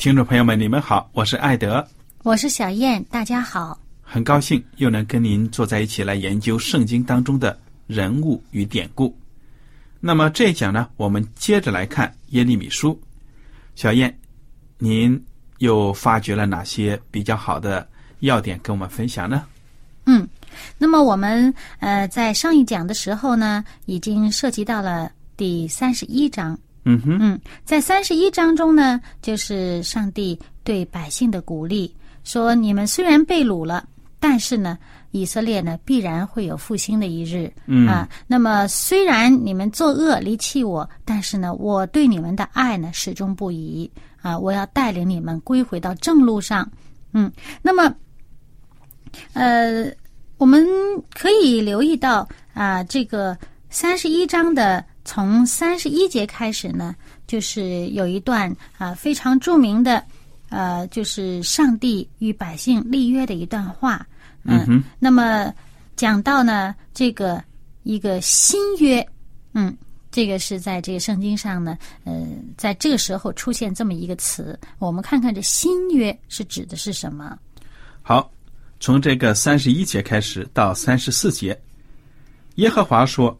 听众朋友们，你们好，我是艾德，我是小燕，大家好，很高兴又能跟您坐在一起来研究圣经当中的人物与典故。那么这一讲呢，我们接着来看耶利米书。小燕，您又发掘了哪些比较好的要点跟我们分享呢？嗯，那么我们呃在上一讲的时候呢，已经涉及到了第三十一章。嗯哼，嗯，在三十一章中呢，就是上帝对百姓的鼓励，说你们虽然被掳了，但是呢，以色列呢必然会有复兴的一日。嗯啊，那么虽然你们作恶离弃我，但是呢，我对你们的爱呢始终不移啊，我要带领你们归回到正路上。嗯，那么，呃，我们可以留意到啊，这个三十一章的。从三十一节开始呢，就是有一段啊非常著名的，呃，就是上帝与百姓立约的一段话。嗯那么讲到呢，这个一个新约，嗯，这个是在这个圣经上呢，呃，在这个时候出现这么一个词，我们看看这新约是指的是什么？好，从这个三十一节开始到三十四节，耶和华说。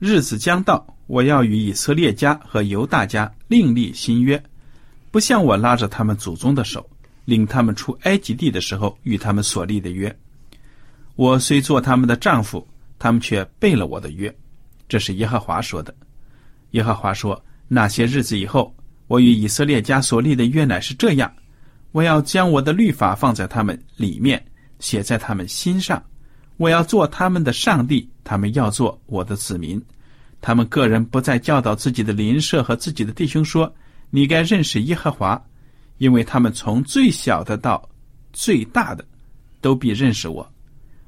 日子将到，我要与以色列家和犹大家另立新约，不像我拉着他们祖宗的手，领他们出埃及地的时候与他们所立的约。我虽做他们的丈夫，他们却背了我的约。这是耶和华说的。耶和华说：那些日子以后，我与以色列家所立的约乃是这样：我要将我的律法放在他们里面，写在他们心上。我要做他们的上帝，他们要做我的子民。他们个人不再教导自己的邻舍和自己的弟兄说：“你该认识耶和华，因为他们从最小的到最大的，都必认识我。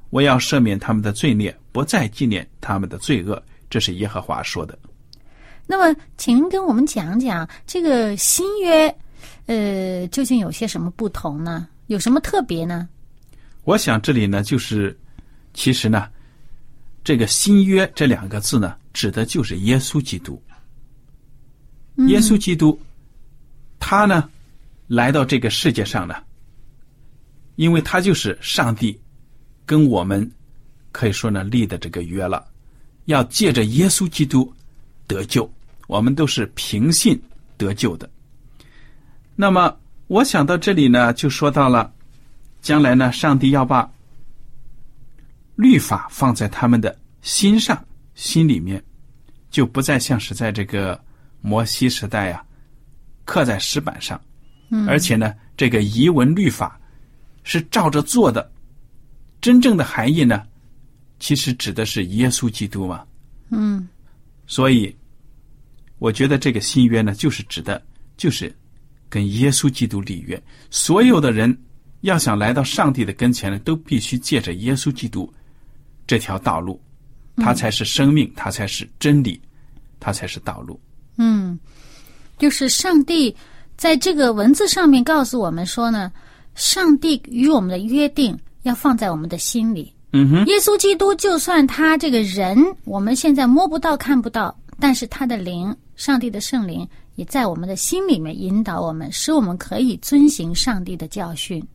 我要赦免他们的罪孽，不再纪念他们的罪恶。”这是耶和华说的。那么，请您跟我们讲讲这个新约，呃，究竟有些什么不同呢？有什么特别呢？我想这里呢，就是。其实呢，这个“新约”这两个字呢，指的就是耶稣基督。耶稣基督，他呢，来到这个世界上呢，因为他就是上帝跟我们可以说呢立的这个约了，要借着耶稣基督得救，我们都是凭信得救的。那么，我想到这里呢，就说到了将来呢，上帝要把。律法放在他们的心上、心里面，就不再像是在这个摩西时代啊，刻在石板上。嗯，而且呢，这个遗文律法是照着做的。真正的含义呢，其实指的是耶稣基督嘛。嗯，所以我觉得这个新约呢，就是指的，就是跟耶稣基督立约。所有的人要想来到上帝的跟前呢，都必须借着耶稣基督。这条道路，它才是生命，它才是真理，它才是道路。嗯，就是上帝在这个文字上面告诉我们说呢，上帝与我们的约定要放在我们的心里。嗯哼，耶稣基督就算他这个人我们现在摸不到看不到，但是他的灵，上帝的圣灵也在我们的心里面引导我们，使我们可以遵行上帝的教训。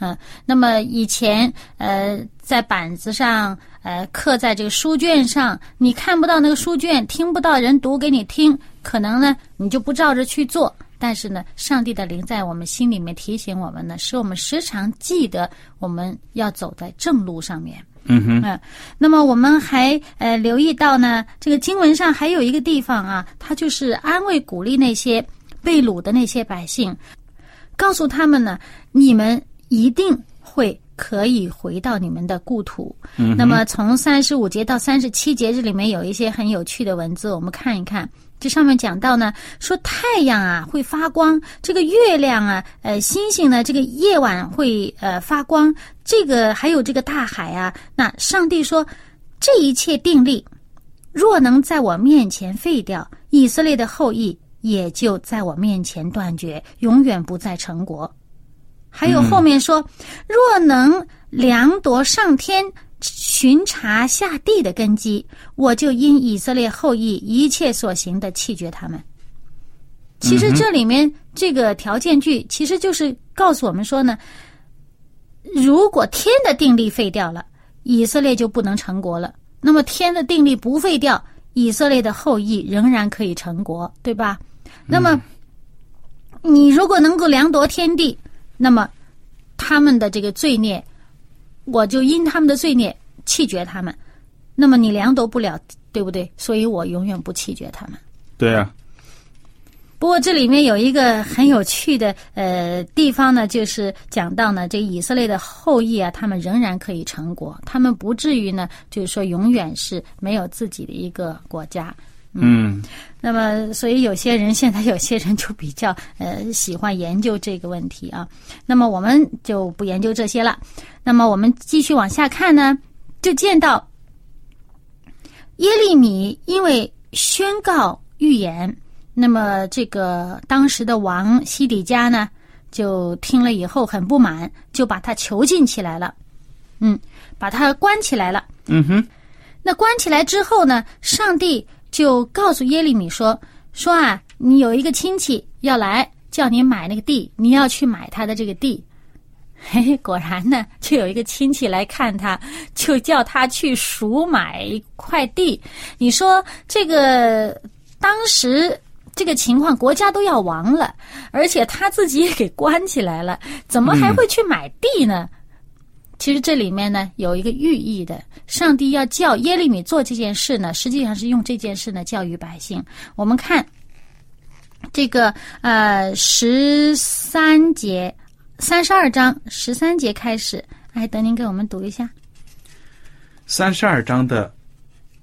嗯，那么以前呃，在板子上呃刻在这个书卷上，你看不到那个书卷，听不到人读给你听，可能呢你就不照着去做。但是呢，上帝的灵在我们心里面提醒我们呢，使我们时常记得我们要走在正路上面。嗯哼，嗯，那么我们还呃留意到呢，这个经文上还有一个地方啊，它就是安慰鼓励那些被掳的那些百姓，告诉他们呢，你们一定会可以回到你们的故土。嗯那么从三十五节到三十七节，这里面有一些很有趣的文字，我们看一看。这上面讲到呢，说太阳啊会发光，这个月亮啊，呃，星星呢，这个夜晚会呃发光，这个还有这个大海啊。那上帝说，这一切定力，若能在我面前废掉，以色列的后裔也就在我面前断绝，永远不再成国。还有后面说，若能量夺上天。巡查下地的根基，我就因以色列后裔一切所行的弃绝他们。其实这里面这个条件句，其实就是告诉我们说呢，如果天的定力废掉了，以色列就不能成国了。那么天的定力不废掉，以色列的后裔仍然可以成国，对吧？那么你如果能够量夺天地，那么他们的这个罪孽。我就因他们的罪孽弃绝他们，那么你量夺不了，对不对？所以我永远不弃绝他们。对啊，不过这里面有一个很有趣的呃地方呢，就是讲到呢，这以色列的后裔啊，他们仍然可以成国，他们不至于呢，就是说永远是没有自己的一个国家。嗯，那么，所以有些人现在有些人就比较呃喜欢研究这个问题啊。那么我们就不研究这些了。那么我们继续往下看呢，就见到耶利米因为宣告预言，那么这个当时的王西底家呢，就听了以后很不满，就把他囚禁起来了，嗯，把他关起来了。嗯哼，那关起来之后呢，上帝。就告诉耶利米说：“说啊，你有一个亲戚要来，叫你买那个地，你要去买他的这个地。嘿 嘿，果然呢，就有一个亲戚来看他，就叫他去赎买一块地。你说这个当时这个情况，国家都要亡了，而且他自己也给关起来了，怎么还会去买地呢？”其实这里面呢有一个寓意的，上帝要叫耶利米做这件事呢，实际上是用这件事呢教育百姓。我们看这个呃十三节三十二章十三节开始，哎，等您给我们读一下。三十二章的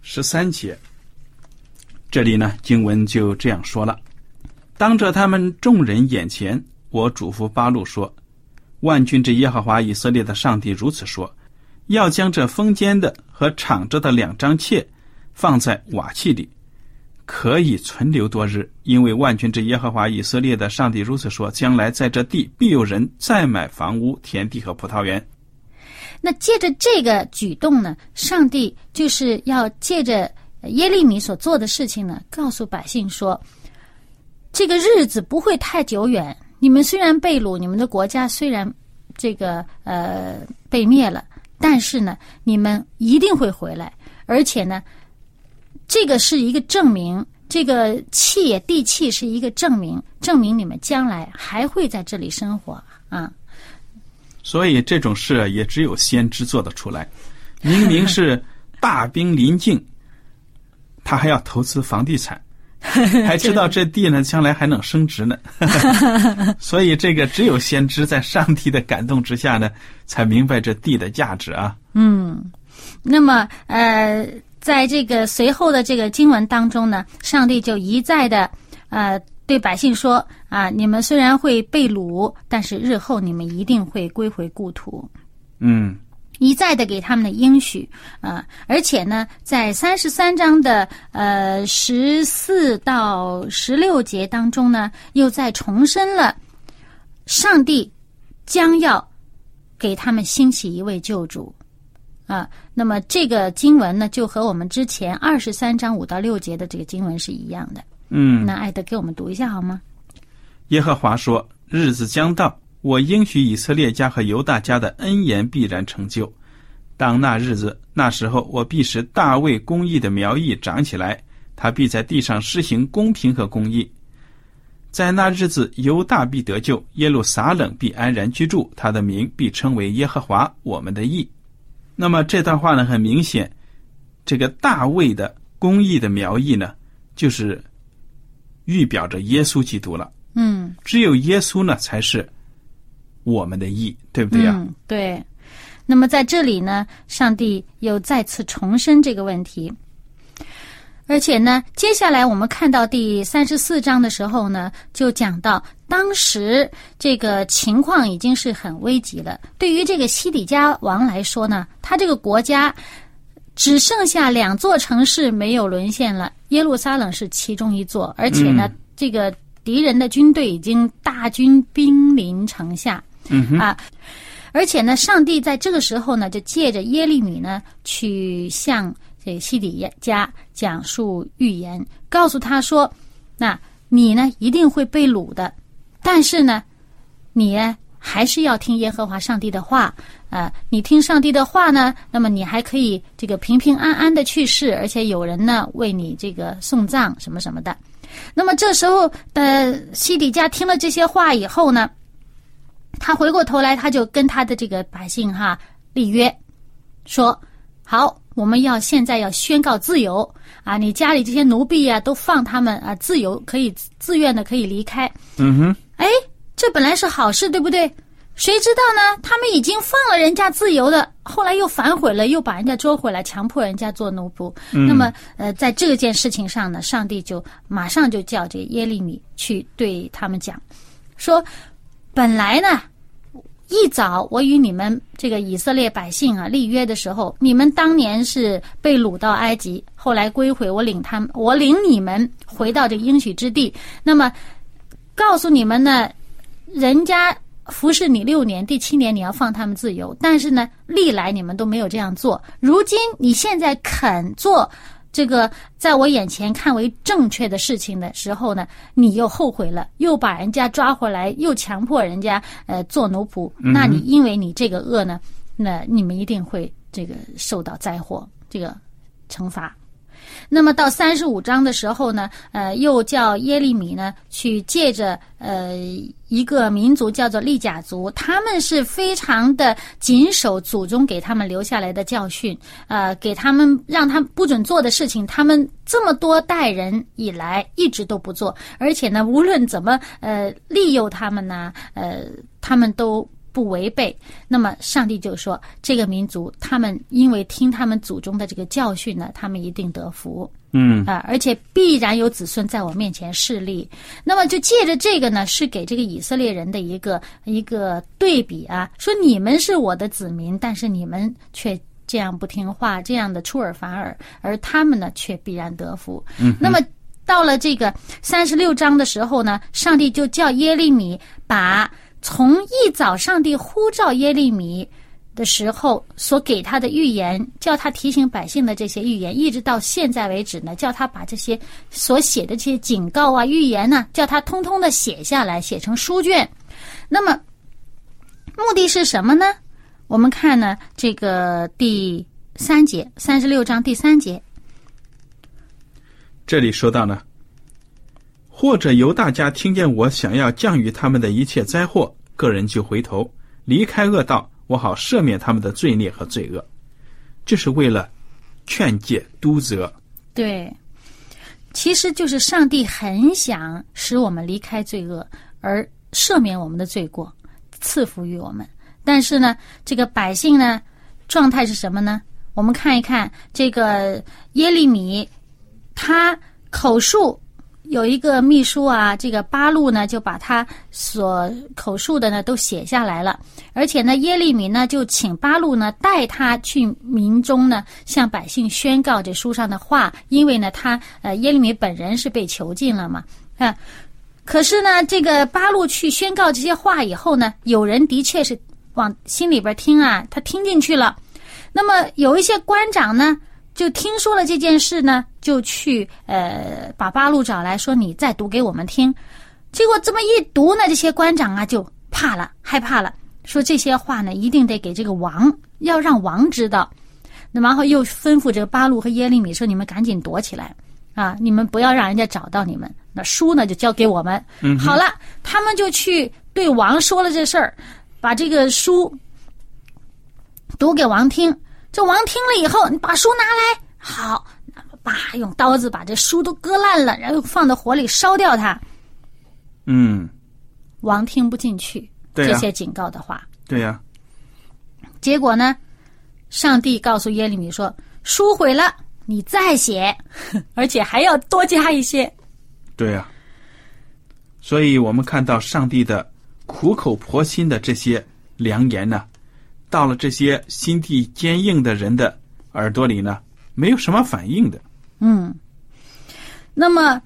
十三节，这里呢经文就这样说了：当着他们众人眼前，我嘱咐巴路说。万军之耶和华以色列的上帝如此说：要将这封间的和敞着的两张切放在瓦器里，可以存留多日。因为万军之耶和华以色列的上帝如此说：将来在这地必有人再买房屋、田地和葡萄园。那借着这个举动呢，上帝就是要借着耶利米所做的事情呢，告诉百姓说，这个日子不会太久远。你们虽然被掳，你们的国家虽然这个呃被灭了，但是呢，你们一定会回来，而且呢，这个是一个证明，这个气地气是一个证明，证明你们将来还会在这里生活啊。所以这种事也只有先知做得出来。明明是大兵临境，他还要投资房地产。还知道这地呢，将来还能升值呢，所以这个只有先知在上帝的感动之下呢，才明白这地的价值啊。嗯，那么呃，在这个随后的这个经文当中呢，上帝就一再的呃对百姓说啊，你们虽然会被掳，但是日后你们一定会归回故土。嗯，一再的给他们的应许啊，而且呢，在三十三章的呃十四到十六节当中呢，又再重申了上帝将要给他们兴起一位救主啊。那么这个经文呢，就和我们之前二十三章五到六节的这个经文是一样的。嗯，那艾德给我们读一下好吗？耶和华说：“日子将到。”我应许以色列家和犹大家的恩言必然成就。当那日子，那时候，我必使大卫公义的苗裔长起来，他必在地上施行公平和公义。在那日子，犹大必得救，耶路撒冷必安然居住，他的名必称为耶和华我们的义。那么这段话呢，很明显，这个大卫的公义的苗裔呢，就是预表着耶稣基督了。嗯，只有耶稣呢，才是。我们的义，对不对呀？嗯，对。那么在这里呢，上帝又再次重申这个问题，而且呢，接下来我们看到第三十四章的时候呢，就讲到当时这个情况已经是很危急了。对于这个西底家王来说呢，他这个国家只剩下两座城市没有沦陷了，耶路撒冷是其中一座，而且呢，这个敌人的军队已经大军兵临城下。嗯啊，而且呢，上帝在这个时候呢，就借着耶利米呢，去向这西底家讲述预言，告诉他说：“那你呢，一定会被掳的，但是呢，你还是要听耶和华上帝的话啊！你听上帝的话呢，那么你还可以这个平平安安的去世，而且有人呢为你这个送葬什么什么的。那么这时候的西底家听了这些话以后呢？”他回过头来，他就跟他的这个百姓哈立约，说：“好，我们要现在要宣告自由啊！你家里这些奴婢啊，都放他们啊自由，可以自愿的可以离开。”嗯哼，哎，这本来是好事，对不对？谁知道呢？他们已经放了人家自由的，后来又反悔了，又把人家捉回来，强迫人家做奴仆。那么，呃，在这件事情上呢，上帝就马上就叫这耶利米去对他们讲，说。本来呢，一早我与你们这个以色列百姓啊立约的时候，你们当年是被掳到埃及，后来归回，我领他们，我领你们回到这应许之地。那么，告诉你们呢，人家服侍你六年，第七年你要放他们自由。但是呢，历来你们都没有这样做。如今你现在肯做。这个在我眼前看为正确的事情的时候呢，你又后悔了，又把人家抓回来，又强迫人家呃做奴仆。那你因为你这个恶呢，那你们一定会这个受到灾祸，这个惩罚。那么到三十五章的时候呢，呃，又叫耶利米呢去借着呃一个民族叫做利甲族，他们是非常的谨守祖宗给他们留下来的教训，呃，给他们让他们不准做的事情，他们这么多代人以来一直都不做，而且呢，无论怎么呃利诱他们呢，呃，他们都。不违背，那么上帝就说：“这个民族，他们因为听他们祖宗的这个教训呢，他们一定得福。嗯啊，而且必然有子孙在我面前势力。那么就借着这个呢，是给这个以色列人的一个一个对比啊，说你们是我的子民，但是你们却这样不听话，这样的出尔反尔，而他们呢，却必然得福。嗯，那么到了这个三十六章的时候呢，上帝就叫耶利米把。从一早上帝呼召耶利米的时候所给他的预言，叫他提醒百姓的这些预言，一直到现在为止呢，叫他把这些所写的这些警告啊、预言呢，叫他通通的写下来，写成书卷。那么目的是什么呢？我们看呢，这个第三节，三十六章第三节，这里说到呢，或者犹大家听见我想要降于他们的一切灾祸。个人就回头离开恶道，我好赦免他们的罪孽和罪恶，这是为了劝诫督责。对，其实就是上帝很想使我们离开罪恶，而赦免我们的罪过，赐福于我们。但是呢，这个百姓呢，状态是什么呢？我们看一看这个耶利米，他口述有一个秘书啊，这个巴路呢就把他所口述的呢都写下来了，而且呢耶利米呢就请巴路呢带他去民中呢向百姓宣告这书上的话，因为呢他呃耶利米本人是被囚禁了嘛啊，可是呢这个巴路去宣告这些话以后呢，有人的确是往心里边听啊，他听进去了，那么有一些官长呢。就听说了这件事呢，就去呃把八路找来说，你再读给我们听。结果这么一读呢，这些官长啊就怕了，害怕了，说这些话呢一定得给这个王，要让王知道。那然后又吩咐这个八路和耶利米说：“你们赶紧躲起来啊，你们不要让人家找到你们。那书呢就交给我们。”好了，他们就去对王说了这事儿，把这个书读给王听。这王听了以后，你把书拿来，好，那把，用刀子把这书都割烂了，然后放到火里烧掉它。嗯，王听不进去这些警告的话。对呀。结果呢，上帝告诉耶利米说：“书毁了，你再写，而且还要多加一些。”对呀。所以我们看到上帝的苦口婆心的这些良言呢。到了这些心地坚硬的人的耳朵里呢，没有什么反应的。嗯，那么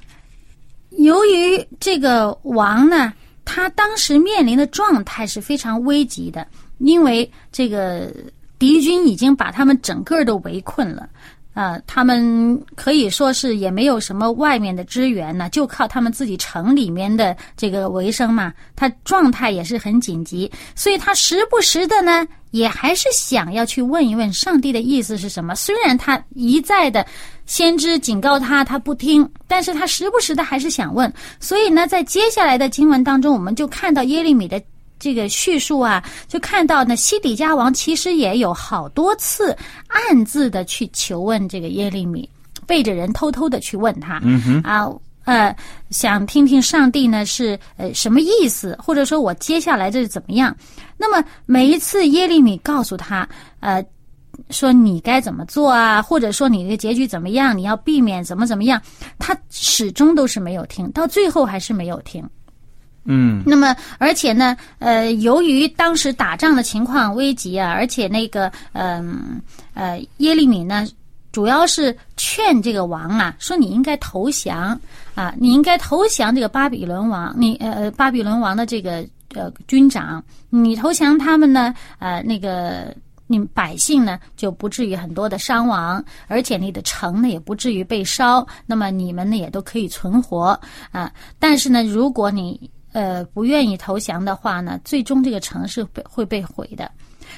由于这个王呢，他当时面临的状态是非常危急的，因为这个敌军已经把他们整个都围困了。啊，他们可以说是也没有什么外面的支援呢，就靠他们自己城里面的这个为生嘛。他状态也是很紧急，所以他时不时的呢，也还是想要去问一问上帝的意思是什么。虽然他一再的先知警告他，他不听，但是他时不时的还是想问。所以呢，在接下来的经文当中，我们就看到耶利米的。这个叙述啊，就看到呢，西底家王其实也有好多次暗自的去求问这个耶利米，背着人偷偷的去问他，啊呃，想听听上帝呢是呃什么意思，或者说我接下来这是怎么样？那么每一次耶利米告诉他，呃，说你该怎么做啊，或者说你的结局怎么样，你要避免怎么怎么样，他始终都是没有听到，最后还是没有听。嗯，那么而且呢，呃，由于当时打仗的情况危急啊，而且那个，嗯呃，耶利米呢，主要是劝这个王啊，说你应该投降啊，你应该投降这个巴比伦王，你呃巴比伦王的这个呃军长，你投降他们呢，呃那个你百姓呢就不至于很多的伤亡，而且你的城呢也不至于被烧，那么你们呢也都可以存活啊。但是呢，如果你呃，不愿意投降的话呢，最终这个城市被会被毁的。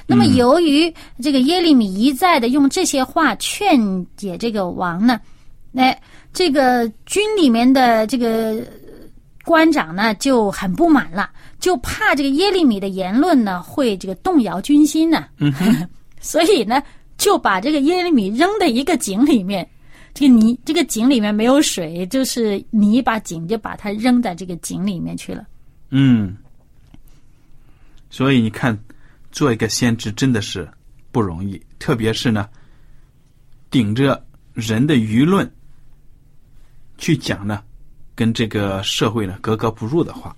那么，由于这个耶利米一再的用这些话劝解这个王呢，哎，这个军里面的这个官长呢就很不满了，就怕这个耶利米的言论呢会这个动摇军心呢，所以呢就把这个耶利米扔在一个井里面。这个泥，这个井里面没有水，就是泥把井就把它扔在这个井里面去了。嗯，所以你看，做一个先知真的是不容易，特别是呢，顶着人的舆论去讲呢，跟这个社会呢格格不入的话。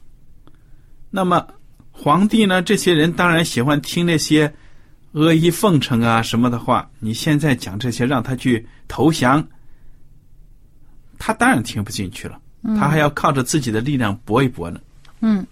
那么皇帝呢，这些人当然喜欢听那些阿谀奉承啊什么的话。你现在讲这些，让他去投降。他当然听不进去了，他还要靠着自己的力量搏一搏呢。嗯，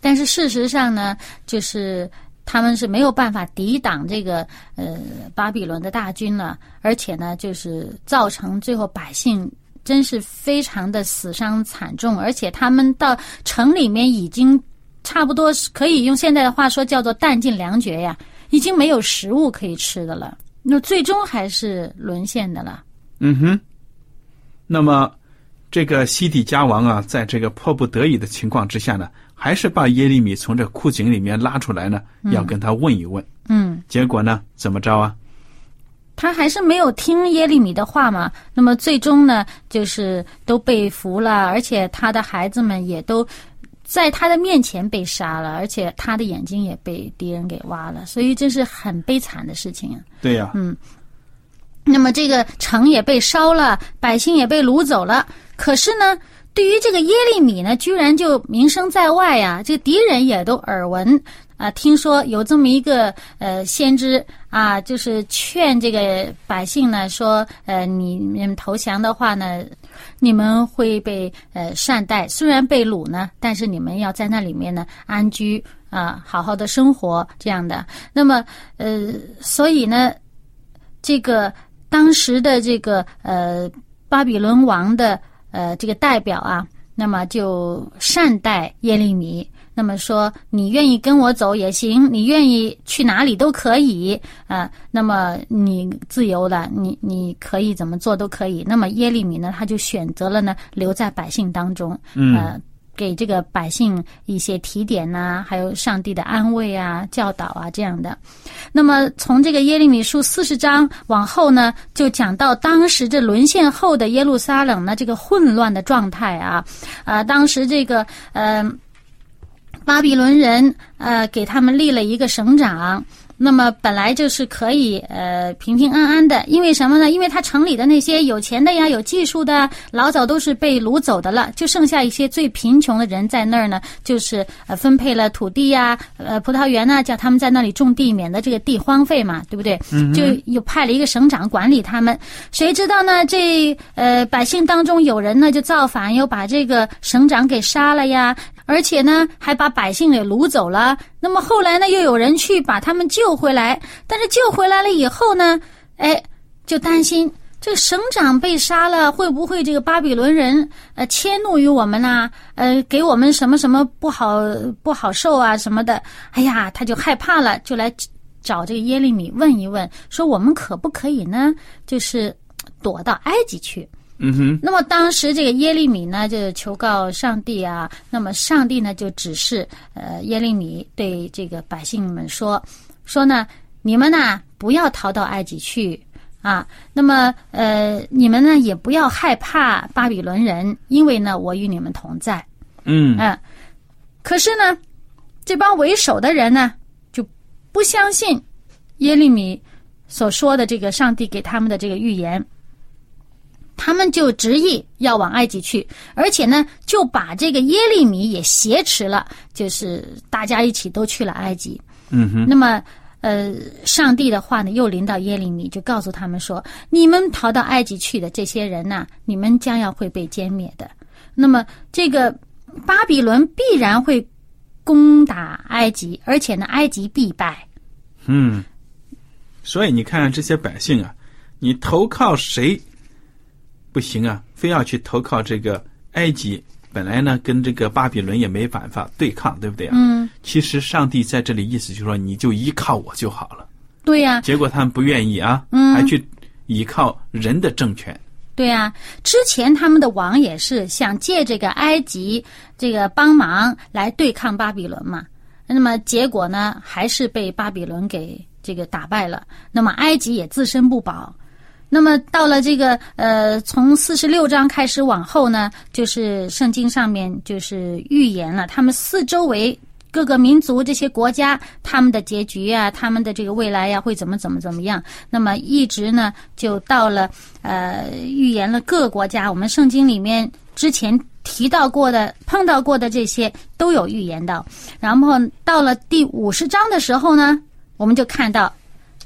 但是事实上呢，就是他们是没有办法抵挡这个呃巴比伦的大军了，而且呢，就是造成最后百姓真是非常的死伤惨重，而且他们到城里面已经差不多可以用现在的话说叫做弹尽粮绝呀，已经没有食物可以吃的了，那最终还是沦陷的了。嗯哼。那么，这个西底家王啊，在这个迫不得已的情况之下呢，还是把耶利米从这枯井里面拉出来呢，要跟他问一问。嗯。结果呢，怎么着啊？他还是没有听耶利米的话嘛。那么最终呢，就是都被俘了，而且他的孩子们也都在他的面前被杀了，而且他的眼睛也被敌人给挖了。所以这是很悲惨的事情啊。对呀。嗯。那么这个城也被烧了，百姓也被掳走了。可是呢，对于这个耶利米呢，居然就名声在外呀，这个敌人也都耳闻啊。听说有这么一个呃先知啊，就是劝这个百姓呢，说呃你们投降的话呢，你们会被呃善待，虽然被掳呢，但是你们要在那里面呢安居啊，好好的生活这样的。那么呃，所以呢，这个当时的这个呃巴比伦王的。呃，这个代表啊，那么就善待耶利米。那么说，你愿意跟我走也行，你愿意去哪里都可以啊。那么你自由的，你你可以怎么做都可以。那么耶利米呢，他就选择了呢，留在百姓当中，嗯。给这个百姓一些提点呐，还有上帝的安慰啊、教导啊这样的。那么从这个耶利米书四十章往后呢，就讲到当时这沦陷后的耶路撒冷呢这个混乱的状态啊，啊，当时这个呃巴比伦人呃给他们立了一个省长。那么本来就是可以呃平平安安的，因为什么呢？因为他城里的那些有钱的呀、有技术的，老早都是被掳走的了，就剩下一些最贫穷的人在那儿呢，就是呃分配了土地呀、呃葡萄园呢，叫他们在那里种地，免得这个地荒废嘛，对不对？就又派了一个省长管理他们。谁知道呢？这呃百姓当中有人呢就造反，又把这个省长给杀了呀。而且呢，还把百姓给掳走了。那么后来呢，又有人去把他们救回来。但是救回来了以后呢，哎，就担心这个省长被杀了，会不会这个巴比伦人呃迁怒于我们呐？呃，给我们什么什么不好不好受啊什么的？哎呀，他就害怕了，就来找这个耶利米问一问，说我们可不可以呢？就是躲到埃及去。嗯哼，那么当时这个耶利米呢，就求告上帝啊。那么上帝呢，就指示呃耶利米对这个百姓们说，说呢，你们呢不要逃到埃及去啊。那么呃，你们呢也不要害怕巴比伦人，因为呢我与你们同在。嗯嗯，可是呢，这帮为首的人呢就不相信耶利米所说的这个上帝给他们的这个预言。他们就执意要往埃及去，而且呢，就把这个耶利米也挟持了，就是大家一起都去了埃及。嗯哼。那么，呃，上帝的话呢，又临到耶利米，就告诉他们说：“你们逃到埃及去的这些人呐，你们将要会被歼灭的。那么，这个巴比伦必然会攻打埃及，而且呢，埃及必败。”嗯。所以你看这些百姓啊，你投靠谁？不行啊，非要去投靠这个埃及。本来呢，跟这个巴比伦也没办法对抗，对不对啊？嗯。其实上帝在这里意思就是说，你就依靠我就好了。对呀。结果他们不愿意啊，嗯，还去依靠人的政权。对呀，之前他们的王也是想借这个埃及这个帮忙来对抗巴比伦嘛。那么结果呢，还是被巴比伦给这个打败了。那么埃及也自身不保。那么到了这个呃，从四十六章开始往后呢，就是圣经上面就是预言了他们四周围各个民族这些国家他们的结局啊，他们的这个未来呀会怎么怎么怎么样。那么一直呢就到了呃预言了各个国家，我们圣经里面之前提到过的、碰到过的这些都有预言到。然后到了第五十章的时候呢，我们就看到。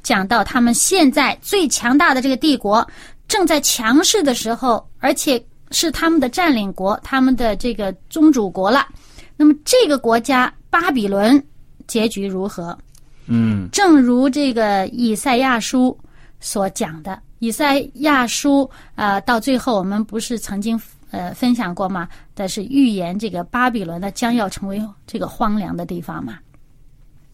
讲到他们现在最强大的这个帝国正在强势的时候，而且是他们的占领国，他们的这个宗主国了。那么这个国家巴比伦结局如何？嗯，正如这个以赛亚书所讲的，以赛亚书啊，到最后我们不是曾经呃分享过吗？但是预言这个巴比伦呢将要成为这个荒凉的地方嘛。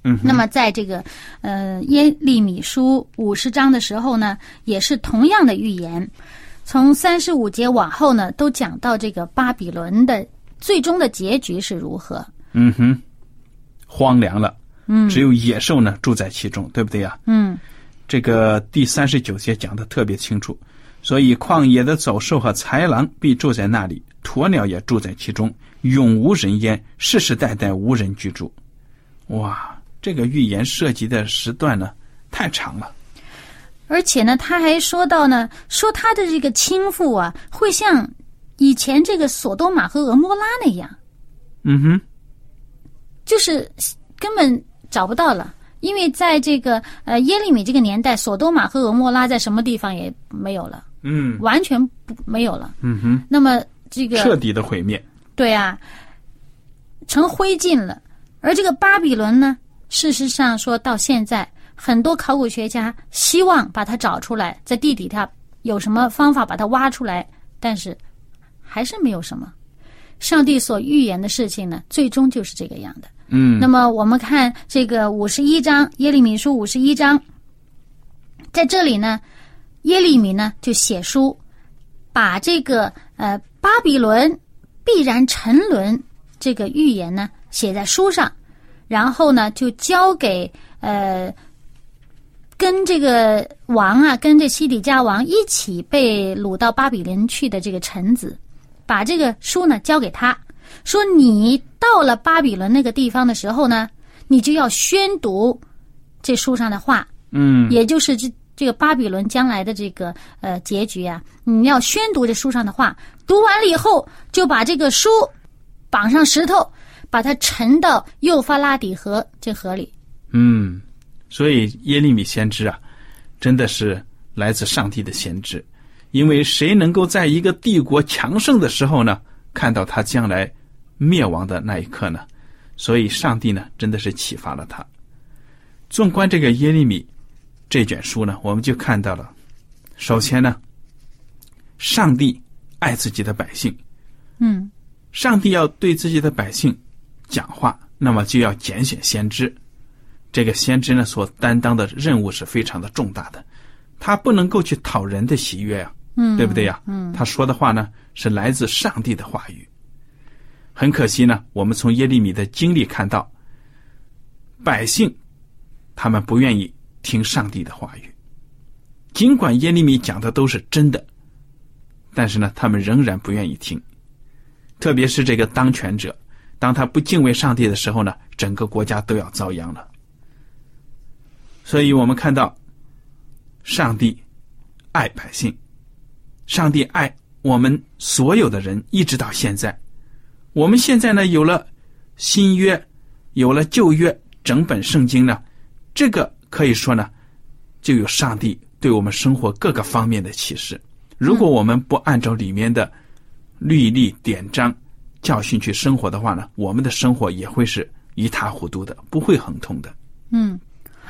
嗯，那么在这个呃耶利米书五十章的时候呢，也是同样的预言，从三十五节往后呢，都讲到这个巴比伦的最终的结局是如何。嗯哼，荒凉了，嗯，只有野兽呢住在其中，对不对呀？嗯，这个第三十九节讲的特别清楚，所以旷野的走兽和豺狼必住在那里，鸵鸟也住在其中，永无人烟，世世代代无人居住。哇！这个预言涉及的时段呢，太长了，而且呢，他还说到呢，说他的这个亲父啊，会像以前这个索多玛和俄摩拉那样，嗯哼，就是根本找不到了。因为在这个呃耶利米这个年代，索多玛和俄摩拉在什么地方也没有了，嗯完全不没有了。嗯哼，那么这个彻底的毁灭。对啊，成灰烬了。而这个巴比伦呢，事实上说到现在，很多考古学家希望把它找出来，在地底下有什么方法把它挖出来，但是还是没有什么。上帝所预言的事情呢，最终就是这个样的。嗯那么我们看这个五十一章耶利米书五十一章，在这里呢，耶利米呢就写书，把这个呃巴比伦必然沉沦这个预言呢写在书上，然后呢就交给呃跟这个王啊，跟这西底家王一起被掳到巴比伦去的这个臣子，把这个书呢交给他，说你到了巴比伦那个地方的时候呢，你就要宣读这书上的话，嗯。也就是这这个巴比伦将来的这个呃结局啊，你要宣读这书上的话，读完了以后，就把这个书绑上石头，把它沉到幼发拉底河这河里。嗯，所以耶利米先知啊，真的是来自上帝的先知，因为谁能够在一个帝国强盛的时候呢，看到他将来灭亡的那一刻呢？所以上帝呢，真的是启发了他。纵观这个耶利米这卷书呢，我们就看到了，首先呢，上帝爱自己的百姓，嗯上帝要对自己的百姓讲话，那么就要拣选先知。这个先知呢，所担当的任务是非常的重大的，他不能够去讨人的喜悦啊，嗯，对不对呀？嗯，他说的话呢，是来自上帝的话语。很可惜呢，我们从耶利米的经历看到，百姓他们不愿意听上帝的话语，尽管耶利米讲的都是真的，但是呢，他们仍然不愿意听。特别是这个当权者，当他不敬畏上帝的时候呢，整个国家都要遭殃了。所以我们看到，上帝爱百姓，上帝爱我们所有的人，一直到现在。我们现在呢，有了新约，有了旧约，整本圣经呢，这个可以说呢，就有上帝对我们生活各个方面的启示。如果我们不按照里面的律例典章教训去生活的话呢，我们的生活也会是一塌糊涂的，不会亨通的。嗯，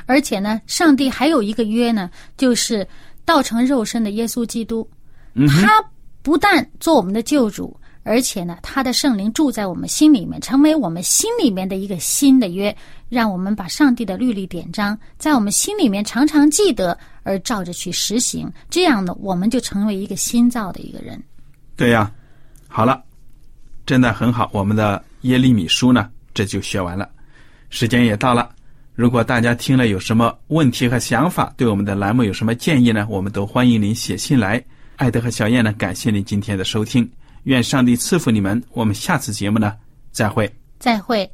而且呢，上帝还有一个约呢，就是道成肉身的耶稣基督，嗯，他不但做我们的救主，而且呢，他的圣灵住在我们心里面，成为我们心里面的一个新的约，让我们把上帝的律例典章在我们心里面常常记得，而照着去实行。这样呢，我们就成为一个新造的一个人。对呀、好了，真的很好。我们的耶利米书呢，这就学完了，时间也到了。如果大家听了有什么问题和想法，对我们的栏目有什么建议呢？我们都欢迎您写信来。艾德和小燕呢，感谢您今天的收听，愿上帝赐福你们。我们下次节目呢，再会。再会。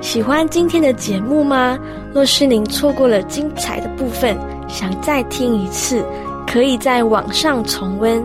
喜欢今天的节目吗？若是您错过了精彩的部分，想再听一次，可以在网上重温。